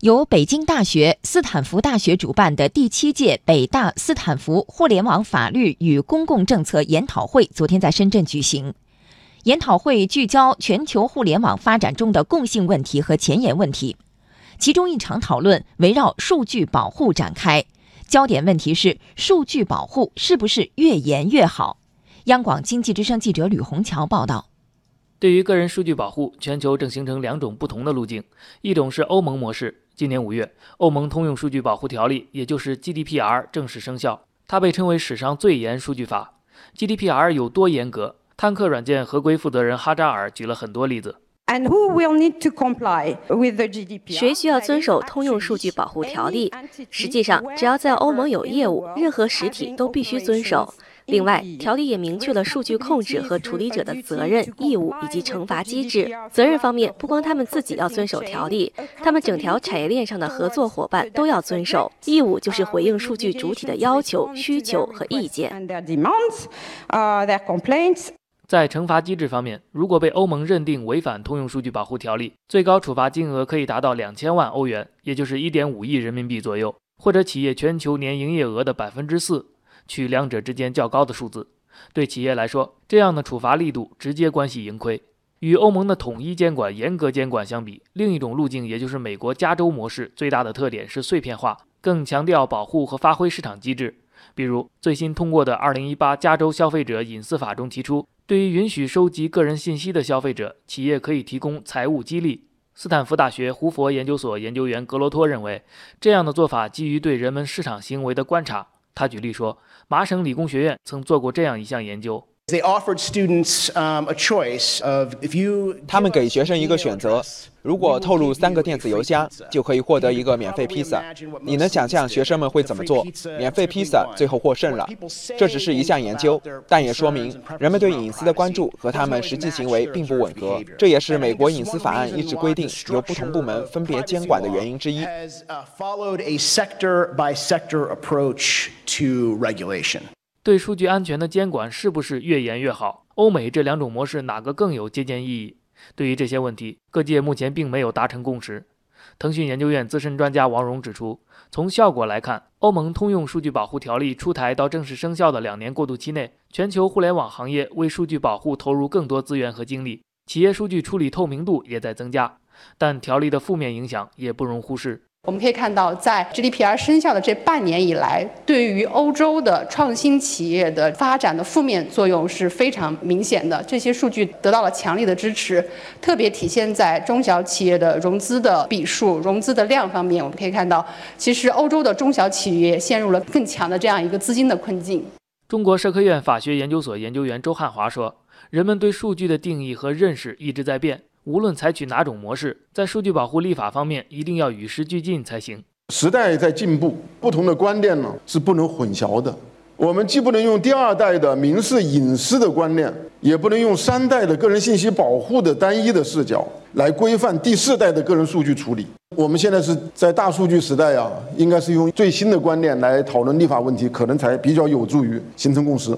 由北京大学、斯坦福大学主办的第七届北大斯坦福互联网法律与公共政策研讨会昨天在深圳举行。研讨会聚焦全球互联网发展中的共性问题和前沿问题，其中一场讨论围绕数据保护展开，焦点问题是数据保护是不是越严越好？央广经济之声记者吕红桥报道。对于个人数据保护，全球正形成两种不同的路径，一种是欧盟模式。今年五月，欧盟通用数据保护条例，也就是 GDPR 正式生效。它被称为史上最严数据法。GDPR 有多严格？探客软件合规负责人哈扎尔举了很多例子。谁需要遵守通用数据保护条例？实际上，只要在欧盟有业务，任何实体都必须遵守。另外，条例也明确了数据控制和处理者的责任、义务以及惩罚机制。责任方面，不光他们自己要遵守条例，他们整条产业链上的合作伙伴都要遵守。义务就是回应数据主体的要求、需求和意见。在惩罚机制方面，如果被欧盟认定违反通用数据保护条例，最高处罚金额可以达到两千万欧元，也就是一点五亿人民币左右，或者企业全球年营业额的百分之四。取两者之间较高的数字，对企业来说，这样的处罚力度直接关系盈亏。与欧盟的统一监管、严格监管相比，另一种路径，也就是美国加州模式，最大的特点是碎片化，更强调保护和发挥市场机制。比如最新通过的《2018加州消费者隐私法》中提出，对于允许收集个人信息的消费者，企业可以提供财务激励。斯坦福大学胡佛研究所研究员格罗托认为，这样的做法基于对人们市场行为的观察。他举例说，麻省理工学院曾做过这样一项研究。他们给学生一个选择：如果透露三个电子邮箱，就可以获得一个免费披萨。你能想象学生们会怎么做？免费披萨最后获胜了。这只是一项研究，但也说明人们对隐私的关注和他们实际行为并不吻合。这也是美国隐私法案一直规定由不同部门分别监管的原因之一。对数据安全的监管是不是越严越好？欧美这两种模式哪个更有借鉴意义？对于这些问题，各界目前并没有达成共识。腾讯研究院资深专家王荣指出，从效果来看，欧盟通用数据保护条例出台到正式生效的两年过渡期内，全球互联网行业为数据保护投入更多资源和精力，企业数据处理透明度也在增加。但条例的负面影响也不容忽视。我们可以看到，在 GDPR 生效的这半年以来，对于欧洲的创新企业的发展的负面作用是非常明显的。这些数据得到了强力的支持，特别体现在中小企业的融资的笔数、融资的量方面。我们可以看到，其实欧洲的中小企业陷入了更强的这样一个资金的困境。中国社科院法学研究所研究员周汉华说：“人们对数据的定义和认识一直在变。”无论采取哪种模式，在数据保护立法方面，一定要与时俱进才行。时代在进步，不同的观念呢是不能混淆的。我们既不能用第二代的民事隐私的观念，也不能用三代的个人信息保护的单一的视角来规范第四代的个人数据处理。我们现在是在大数据时代啊，应该是用最新的观念来讨论立法问题，可能才比较有助于形成共识。